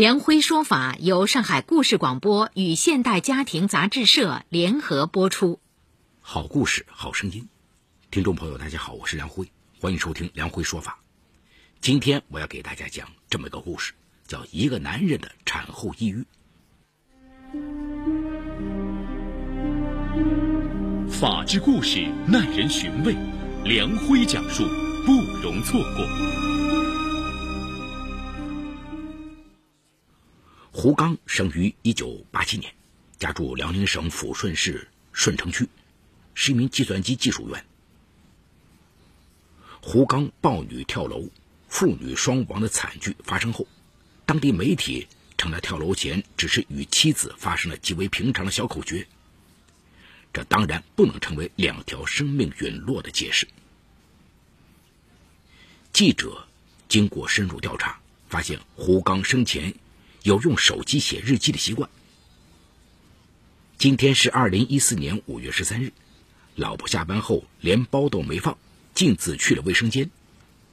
梁辉说法由上海故事广播与现代家庭杂志社联合播出。好故事，好声音。听众朋友，大家好，我是梁辉，欢迎收听梁辉说法。今天我要给大家讲这么一个故事，叫一个男人的产后抑郁。法治故事耐人寻味，梁辉讲述不容错过。胡刚生于一九八七年，家住辽宁省抚顺市顺城区，是一名计算机技术员。胡刚暴女跳楼，父女双亡的惨剧发生后，当地媒体称他跳楼前只是与妻子发生了极为平常的小口角。这当然不能成为两条生命陨落的解释。记者经过深入调查，发现胡刚生前。有用手机写日记的习惯。今天是二零一四年五月十三日，老婆下班后连包都没放，径自去了卫生间。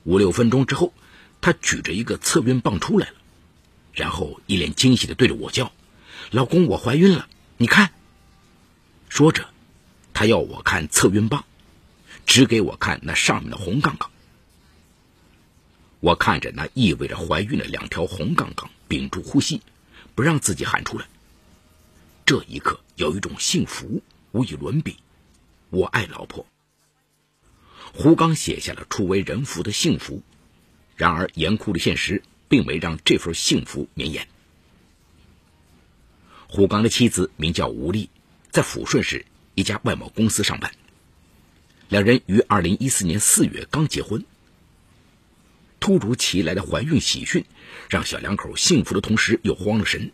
五六分钟之后，他举着一个测孕棒出来了，然后一脸惊喜的对着我叫：“老公，我怀孕了，你看。”说着，他要我看测孕棒，指给我看那上面的红杠杠。我看着那意味着怀孕的两条红杠杠。屏住呼吸，不让自己喊出来。这一刻，有一种幸福无与伦比。我爱老婆。胡刚写下了初为人父的幸福，然而严酷的现实并没让这份幸福绵延。胡刚的妻子名叫吴丽，在抚顺市一家外贸公司上班。两人于二零一四年四月刚结婚。突如其来的怀孕喜讯，让小两口幸福的同时又慌了神。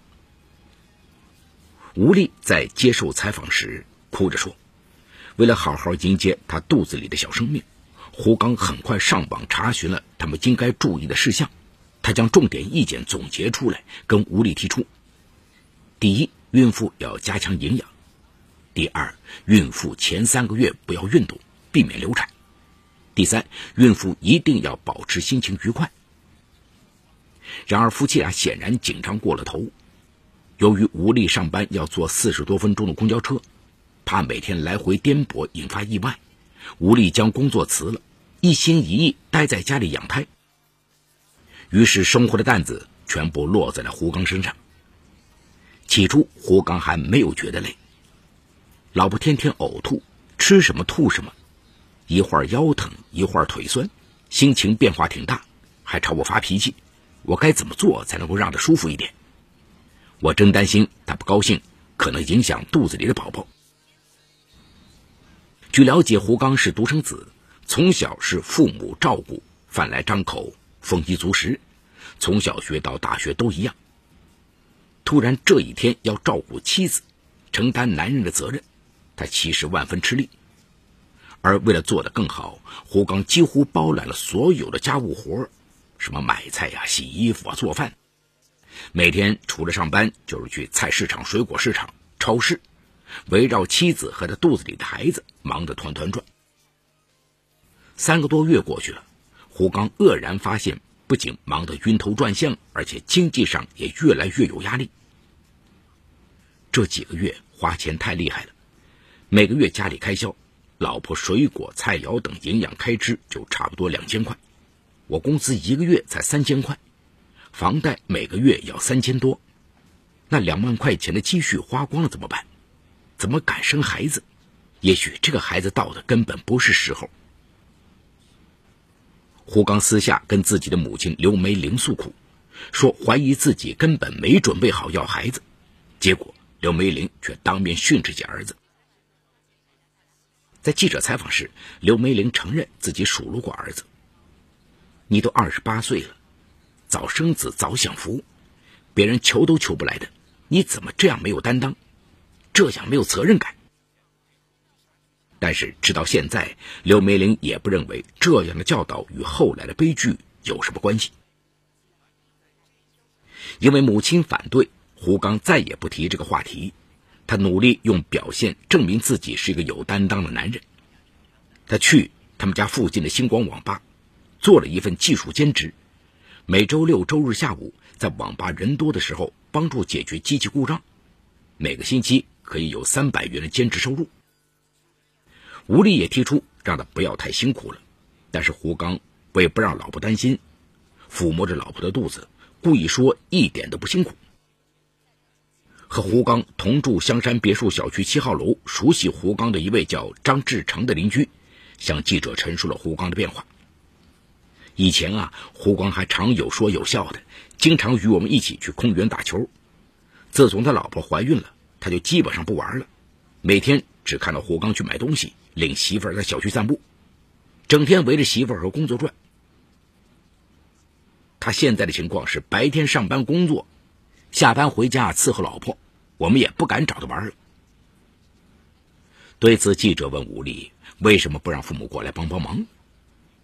吴丽在接受采访时哭着说：“为了好好迎接她肚子里的小生命，胡刚很快上网查询了他们应该注意的事项。他将重点意见总结出来，跟吴丽提出：第一，孕妇要加强营养；第二，孕妇前三个月不要运动，避免流产。”第三，孕妇一定要保持心情愉快。然而，夫妻俩显然紧张过了头。由于吴丽上班要坐四十多分钟的公交车，怕每天来回颠簸引发意外，吴丽将工作辞了，一心一意待在家里养胎。于是，生活的担子全部落在了胡刚身上。起初，胡刚还没有觉得累，老婆天天呕吐，吃什么吐什么。一会儿腰疼，一会儿腿酸，心情变化挺大，还朝我发脾气。我该怎么做才能够让他舒服一点？我真担心他不高兴，可能影响肚子里的宝宝。据了解，胡刚是独生子，从小是父母照顾，饭来张口，丰衣足食，从小学到大学都一样。突然这一天要照顾妻子，承担男人的责任，他其实万分吃力。而为了做得更好，胡刚几乎包揽了所有的家务活什么买菜呀、洗衣服啊、做饭。每天除了上班，就是去菜市场、水果市场、超市，围绕妻子和他肚子里的孩子忙得团团转。三个多月过去了，胡刚愕然发现，不仅忙得晕头转向，而且经济上也越来越有压力。这几个月花钱太厉害了，每个月家里开销。老婆水果、菜肴等营养开支就差不多两千块，我工资一个月才三千块，房贷每个月要三千多，那两万块钱的积蓄花光了怎么办？怎么敢生孩子？也许这个孩子到的根本不是时候。胡刚私下跟自己的母亲刘梅玲诉苦，说怀疑自己根本没准备好要孩子，结果刘梅玲却当面训斥起儿子。在记者采访时，刘梅玲承认自己数落过儿子：“你都二十八岁了，早生子早享福，别人求都求不来的，你怎么这样没有担当，这样没有责任感？”但是直到现在，刘梅玲也不认为这样的教导与后来的悲剧有什么关系。因为母亲反对，胡刚再也不提这个话题。他努力用表现证明自己是一个有担当的男人。他去他们家附近的星光网吧，做了一份技术兼职，每周六周日下午在网吧人多的时候帮助解决机器故障，每个星期可以有三百元的兼职收入。吴丽也提出让他不要太辛苦了，但是胡刚为不让老婆担心，抚摸着老婆的肚子，故意说一点都不辛苦。和胡刚同住香山别墅小区七号楼，熟悉胡刚的一位叫张志成的邻居，向记者陈述了胡刚的变化。以前啊，胡刚还常有说有笑的，经常与我们一起去公园打球。自从他老婆怀孕了，他就基本上不玩了，每天只看到胡刚去买东西，领媳妇儿在小区散步，整天围着媳妇儿和工作转。他现在的情况是白天上班工作，下班回家伺候老婆。我们也不敢找他玩了。对此，记者问吴丽为什么不让父母过来帮帮忙？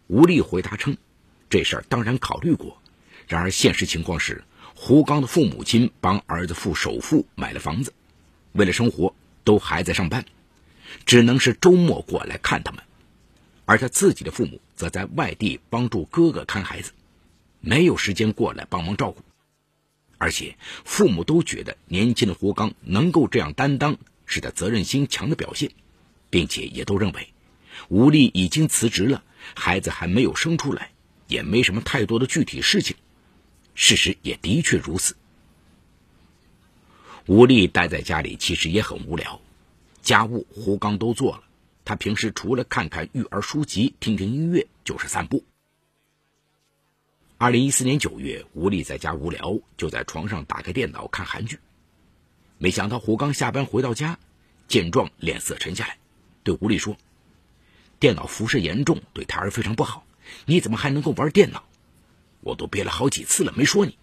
吴丽回答称：“这事儿当然考虑过，然而现实情况是，胡刚的父母亲帮儿子付首付买了房子，为了生活都还在上班，只能是周末过来看他们，而他自己的父母则在外地帮助哥哥看孩子，没有时间过来帮忙照顾。”而且父母都觉得年轻的胡刚能够这样担当，是他责任心强的表现，并且也都认为吴丽已经辞职了，孩子还没有生出来，也没什么太多的具体事情。事实也的确如此。吴丽待在家里其实也很无聊，家务胡刚都做了，他平时除了看看育儿书籍、听听音乐，就是散步。二零一四年九月，吴丽在家无聊，就在床上打开电脑看韩剧。没想到胡刚下班回到家，见状脸色沉下来，对吴丽说：“电脑辐射严重，对胎儿非常不好。你怎么还能够玩电脑？我都憋了好几次了，没说你。”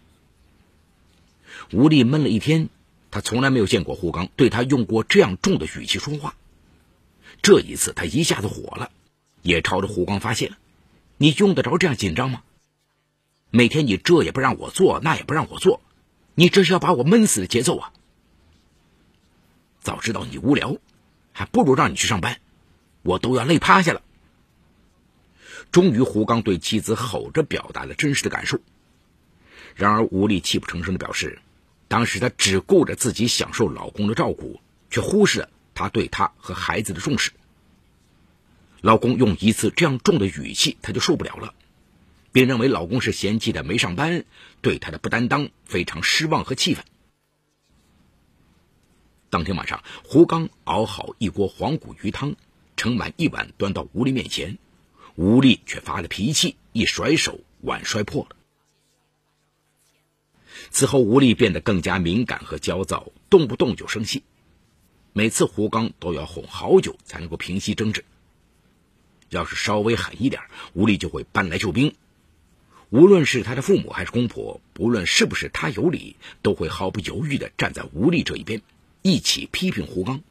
吴丽闷了一天，他从来没有见过胡刚对他用过这样重的语气说话。这一次，他一下子火了，也朝着胡刚发泄了：“你用得着这样紧张吗？”每天你这也不让我做，那也不让我做，你这是要把我闷死的节奏啊！早知道你无聊，还不如让你去上班，我都要累趴下了。终于，胡刚对妻子吼着表达了真实的感受。然而，吴丽泣不成声的表示，当时她只顾着自己享受老公的照顾，却忽视了他对她和孩子的重视。老公用一次这样重的语气，她就受不了了。并认为老公是嫌弃她没上班，对她的不担当非常失望和气愤。当天晚上，胡刚熬好一锅黄骨鱼汤，盛满一碗端到吴丽面前，吴丽却发了脾气，一甩手，碗摔破了。此后，吴丽变得更加敏感和焦躁，动不动就生气，每次胡刚都要哄好久才能够平息争执。要是稍微狠一点，吴丽就会搬来救兵。无论是他的父母还是公婆，不论是不是他有理，都会毫不犹豫地站在吴丽这一边，一起批评胡刚。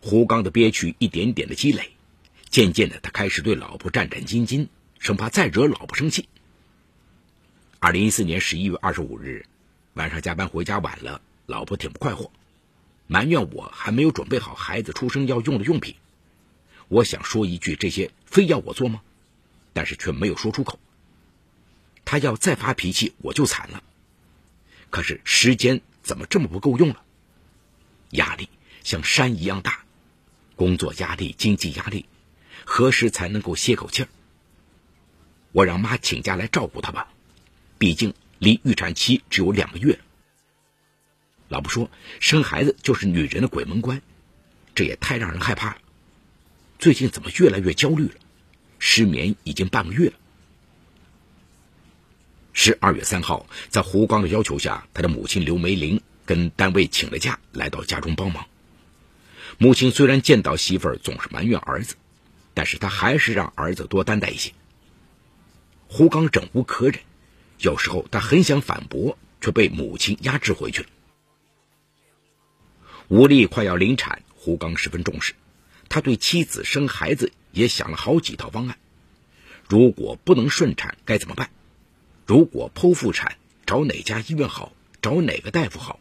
胡刚的憋屈一点点的积累，渐渐的，他开始对老婆战战兢兢，生怕再惹老婆生气。二零一四年十一月二十五日晚上加班回家晚了，老婆挺不快活，埋怨我还没有准备好孩子出生要用的用品。我想说一句：这些非要我做吗？但是却没有说出口。他要再发脾气，我就惨了。可是时间怎么这么不够用了？压力像山一样大，工作压力、经济压力，何时才能够歇口气儿？我让妈请假来照顾他吧，毕竟离预产期只有两个月了。老婆说，生孩子就是女人的鬼门关，这也太让人害怕了。最近怎么越来越焦虑了？失眠已经半个月了。十二月三号，在胡刚的要求下，他的母亲刘梅玲跟单位请了假，来到家中帮忙。母亲虽然见到媳妇儿总是埋怨儿子，但是他还是让儿子多担待一些。胡刚忍无可忍，有时候他很想反驳，却被母亲压制回去了。吴丽快要临产，胡刚十分重视，他对妻子生孩子也想了好几套方案。如果不能顺产该怎么办？如果剖腹产，找哪家医院好？找哪个大夫好？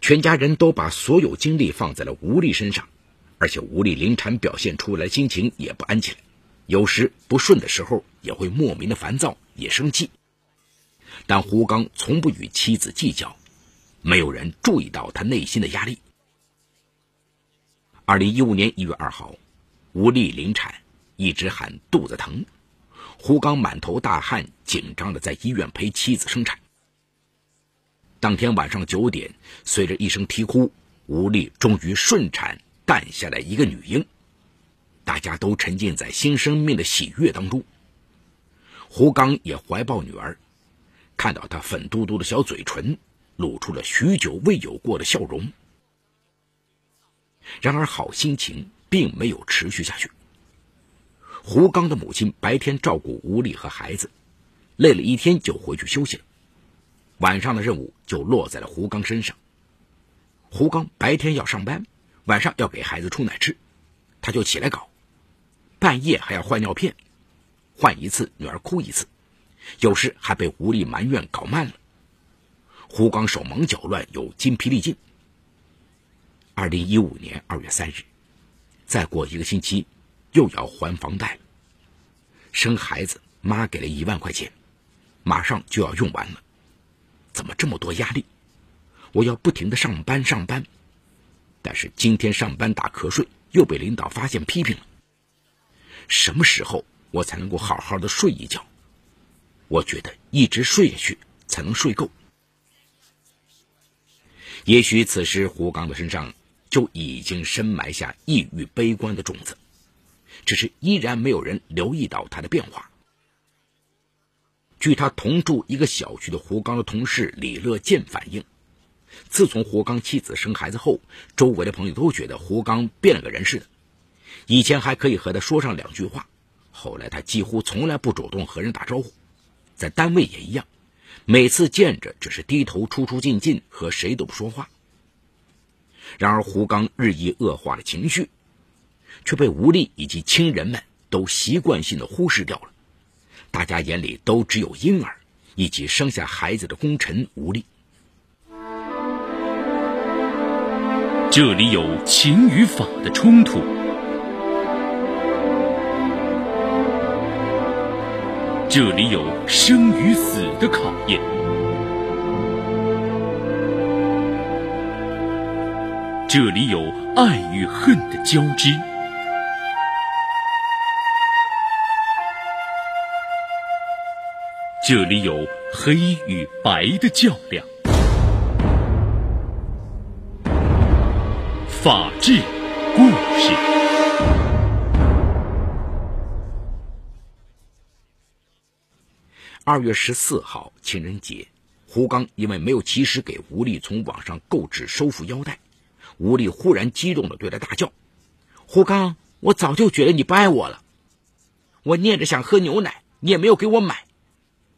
全家人都把所有精力放在了吴丽身上，而且吴丽临产表现出来心情也不安起来，有时不顺的时候也会莫名的烦躁，也生气。但胡刚从不与妻子计较，没有人注意到他内心的压力。二零一五年一月二号，吴丽临产，一直喊肚子疼，胡刚满头大汗，紧张的在医院陪妻子生产。当天晚上九点，随着一声啼哭，吴丽终于顺产诞下来一个女婴，大家都沉浸在新生命的喜悦当中。胡刚也怀抱女儿，看到她粉嘟嘟的小嘴唇，露出了许久未有过的笑容。然而，好心情并没有持续下去。胡刚的母亲白天照顾吴丽和孩子，累了一天就回去休息了。晚上的任务就落在了胡刚身上。胡刚白天要上班，晚上要给孩子冲奶吃，他就起来搞，半夜还要换尿片，换一次女儿哭一次，有时还被吴丽埋怨搞慢了。胡刚手忙脚乱，又筋疲力尽。二零一五年二月三日，再过一个星期，又要还房贷了。生孩子，妈给了一万块钱，马上就要用完了。怎么这么多压力？我要不停的上班上班，但是今天上班打瞌睡又被领导发现批评了。什么时候我才能够好好的睡一觉？我觉得一直睡下去才能睡够。也许此时胡刚的身上就已经深埋下抑郁悲观的种子，只是依然没有人留意到他的变化。据他同住一个小区的胡刚的同事李乐健反映，自从胡刚妻子生孩子后，周围的朋友都觉得胡刚变了个人似的。以前还可以和他说上两句话，后来他几乎从来不主动和人打招呼，在单位也一样，每次见着只是低头出出进进，和谁都不说话。然而胡刚日益恶化的情绪，却被吴丽以及亲人们都习惯性的忽视掉了。大家眼里都只有婴儿以及生下孩子的功臣吴丽。这里有情与法的冲突，这里有生与死的考验，这里有爱与恨的交织。这里有黑与白的较量，法治故事。二月十四号情人节，胡刚因为没有及时给吴丽从网上购置收腹腰带，吴丽忽然激动的对他大叫：“胡刚，我早就觉得你不爱我了，我念着想喝牛奶，你也没有给我买。”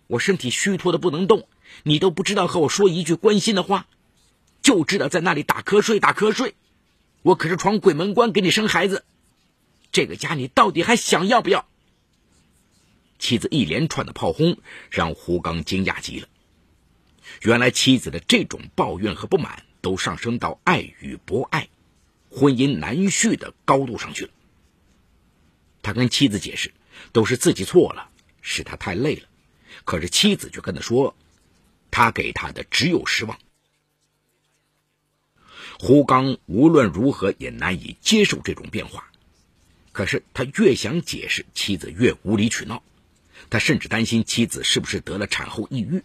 我身体虚脱的不能动，你都不知道和我说一句关心的话，就知道在那里打瞌睡打瞌睡。我可是闯鬼门关给你生孩子，这个家你到底还想要不要？妻子一连串的炮轰让胡刚惊讶极了。原来妻子的这种抱怨和不满都上升到爱与不爱、婚姻难续的高度上去了。他跟妻子解释，都是自己错了，是他太累了。可是妻子却跟他说：“他给他的只有失望。”胡刚无论如何也难以接受这种变化。可是他越想解释，妻子越无理取闹。他甚至担心妻子是不是得了产后抑郁。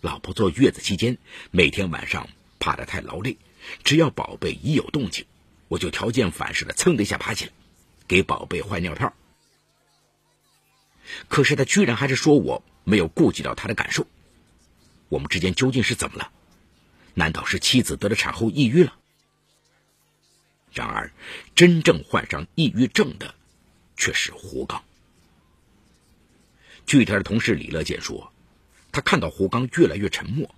老婆坐月子期间，每天晚上怕他太劳累，只要宝贝一有动静，我就条件反射的噌的一下爬起来，给宝贝换尿片。可是他居然还是说我没有顾及到他的感受，我们之间究竟是怎么了？难道是妻子得了产后抑郁了？然而，真正患上抑郁症的却是胡刚。据他的同事李乐健说，他看到胡刚越来越沉默，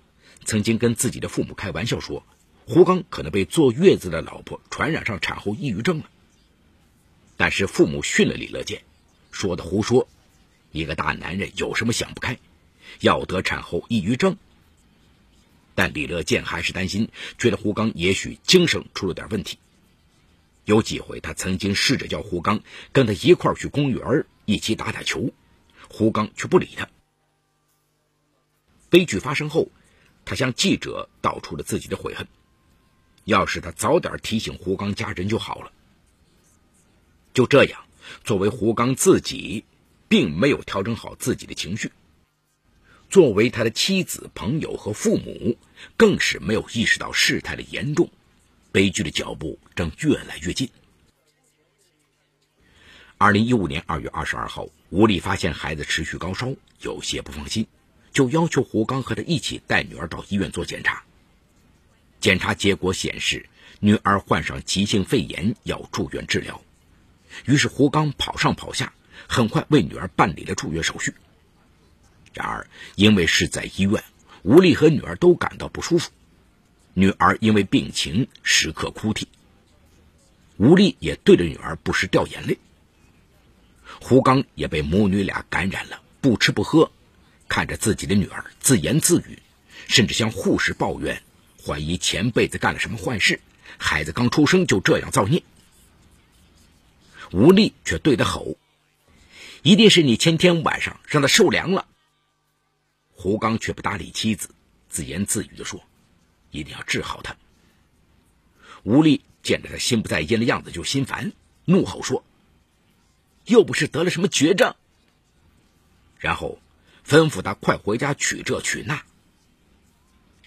曾经跟自己的父母开玩笑说：“胡刚可能被坐月子的老婆传染上产后抑郁症了。但是父母训了李乐健，说的胡说，一个大男人有什么想不开，要得产后抑郁症？但李乐健还是担心，觉得胡刚也许精神出了点问题。有几回，他曾经试着叫胡刚跟他一块去公园一起打打球，胡刚却不理他。悲剧发生后，他向记者道出了自己的悔恨。要是他早点提醒胡刚家人就好了。就这样，作为胡刚自己，并没有调整好自己的情绪；作为他的妻子、朋友和父母，更是没有意识到事态的严重，悲剧的脚步正越来越近。二零一五年二月二十二号，吴丽发现孩子持续高烧，有些不放心。就要求胡刚和他一起带女儿到医院做检查。检查结果显示，女儿患上急性肺炎，要住院治疗。于是胡刚跑上跑下，很快为女儿办理了住院手续。然而，因为是在医院，吴丽和女儿都感到不舒服。女儿因为病情时刻哭啼，吴丽也对着女儿不时掉眼泪。胡刚也被母女俩感染了，不吃不喝。看着自己的女儿自言自语，甚至向护士抱怨，怀疑前辈子干了什么坏事，孩子刚出生就这样造孽。吴丽却对他吼：“一定是你前天晚上让他受凉了。”胡刚却不搭理妻子，自言自语的说：“一定要治好他。”吴丽见着他心不在焉的样子就心烦，怒吼说：“又不是得了什么绝症。”然后。吩咐他快回家取这取那。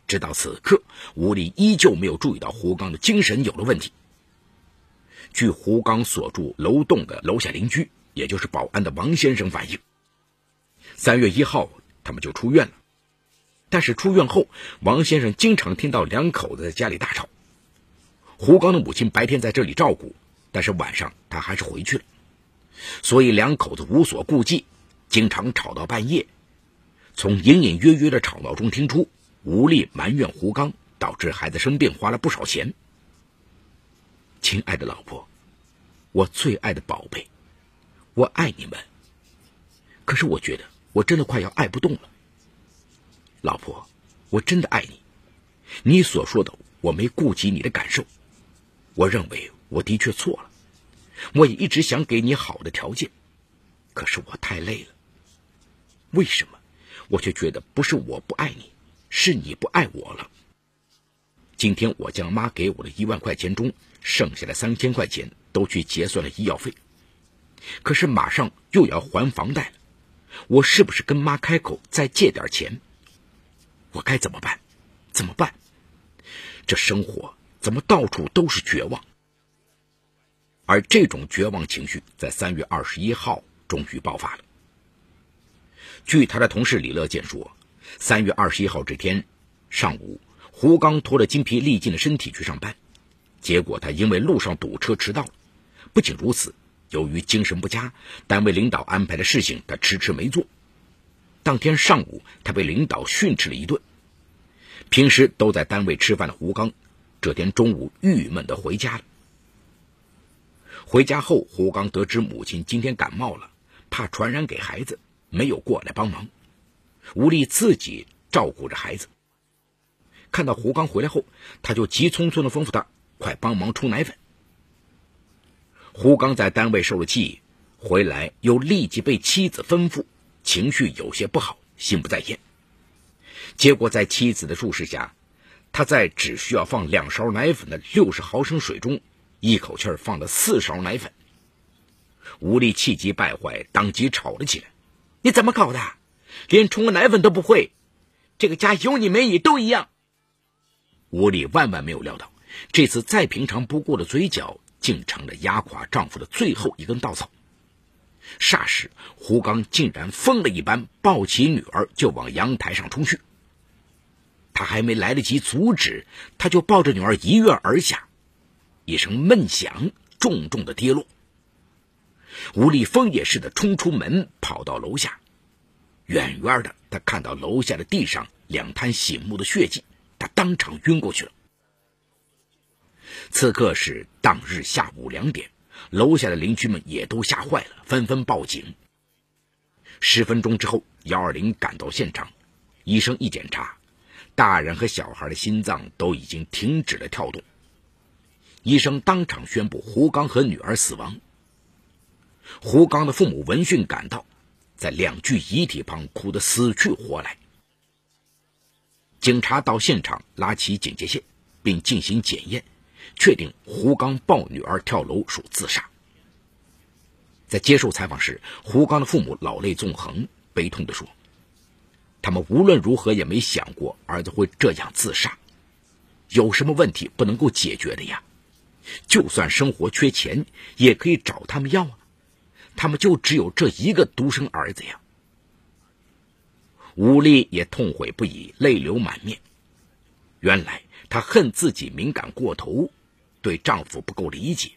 直到此刻，吴丽依旧没有注意到胡刚的精神有了问题。据胡刚所住楼栋的楼下邻居，也就是保安的王先生反映，三月一号他们就出院了。但是出院后，王先生经常听到两口子在家里大吵。胡刚的母亲白天在这里照顾，但是晚上他还是回去了，所以两口子无所顾忌，经常吵到半夜。从隐隐约约的吵闹中听出，吴丽埋怨胡刚导致孩子生病，花了不少钱。亲爱的老婆，我最爱的宝贝，我爱你们。可是我觉得我真的快要爱不动了。老婆，我真的爱你。你所说的我没顾及你的感受，我认为我的确错了。我也一直想给你好的条件，可是我太累了。为什么？我却觉得不是我不爱你，是你不爱我了。今天我将妈给我的一万块钱中剩下的三千块钱都去结算了医药费，可是马上又要还房贷了，我是不是跟妈开口再借点钱？我该怎么办？怎么办？这生活怎么到处都是绝望？而这种绝望情绪在三月二十一号终于爆发了。据他的同事李乐健说，三月二十一号这天上午，胡刚拖着精疲力尽的身体去上班，结果他因为路上堵车迟到了。不仅如此，由于精神不佳，单位领导安排的事情他迟迟没做。当天上午，他被领导训斥了一顿。平时都在单位吃饭的胡刚，这天中午郁闷的回家了。回家后，胡刚得知母亲今天感冒了，怕传染给孩子。没有过来帮忙，吴丽自己照顾着孩子。看到胡刚回来后，他就急匆匆的吩咐他快帮忙冲奶粉。胡刚在单位受了气，回来又立即被妻子吩咐，情绪有些不好，心不在焉。结果在妻子的注视下，他在只需要放两勺奶粉的六十毫升水中，一口气放了四勺奶粉。吴丽气急败坏，当即吵了起来。你怎么搞的？连冲个奶粉都不会？这个家有你没你都一样。吴丽万万没有料到，这次再平常不过的嘴角，竟成了压垮丈夫的最后一根稻草。霎时，胡刚竟然疯了一般，抱起女儿就往阳台上冲去。他还没来得及阻止，他就抱着女儿一跃而下，一声闷响，重重的跌落。吴立峰也似的冲出门，跑到楼下。远远的，他看到楼下的地上两滩醒目的血迹，他当场晕过去了。此刻是当日下午两点，楼下的邻居们也都吓坏了，纷纷报警。十分钟之后，幺二零赶到现场，医生一检查，大人和小孩的心脏都已经停止了跳动。医生当场宣布胡刚和女儿死亡。胡刚的父母闻讯赶到，在两具遗体旁哭得死去活来。警察到现场拉起警戒线，并进行检验，确定胡刚抱女儿跳楼属自杀。在接受采访时，胡刚的父母老泪纵横，悲痛地说：“他们无论如何也没想过儿子会这样自杀。有什么问题不能够解决的呀？就算生活缺钱，也可以找他们要啊。他们就只有这一个独生儿子呀。”吴丽也痛悔不已，泪流满面。原来她恨自己敏感过头，对丈夫不够理解。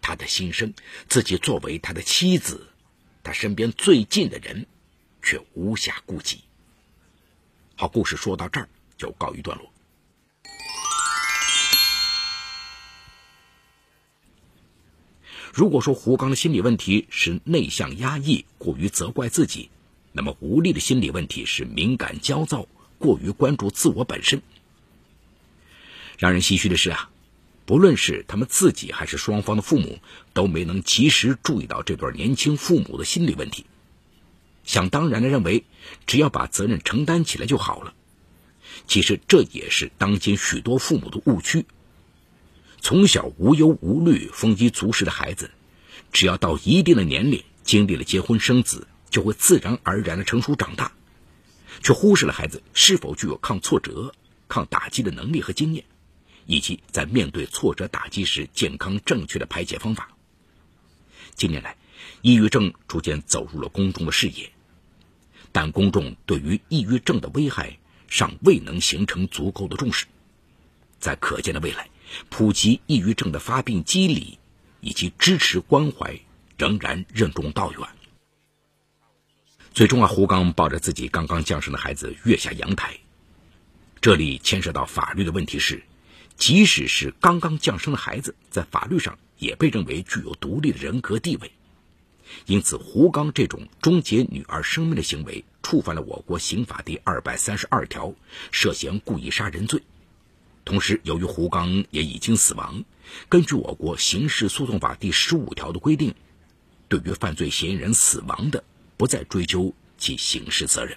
他的心声，自己作为他的妻子，他身边最近的人，却无暇顾及。好，故事说到这儿就告一段落。如果说胡刚的心理问题是内向压抑、过于责怪自己，那么吴丽的心理问题是敏感焦躁、过于关注自我本身。让人唏嘘的是啊。不论是他们自己还是双方的父母，都没能及时注意到这对年轻父母的心理问题，想当然的认为只要把责任承担起来就好了。其实这也是当今许多父母的误区。从小无忧无虑、丰衣足食的孩子，只要到一定的年龄，经历了结婚生子，就会自然而然的成熟长大，却忽视了孩子是否具有抗挫折、抗打击的能力和经验。以及在面对挫折打击时，健康正确的排解方法。近年来，抑郁症逐渐走入了公众的视野，但公众对于抑郁症的危害尚未能形成足够的重视。在可见的未来，普及抑郁症的发病机理以及支持关怀仍然任重道远。最终啊，胡刚抱着自己刚刚降生的孩子跃下阳台，这里牵涉到法律的问题是。即使是刚刚降生的孩子，在法律上也被认为具有独立的人格地位，因此胡刚这种终结女儿生命的行为，触犯了我国刑法第二百三十二条，涉嫌故意杀人罪。同时，由于胡刚也已经死亡，根据我国刑事诉讼法第十五条的规定，对于犯罪嫌疑人死亡的，不再追究其刑事责任。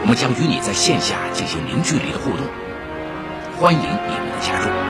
我们将与你在线下进行零距离的互动，欢迎你们的加入。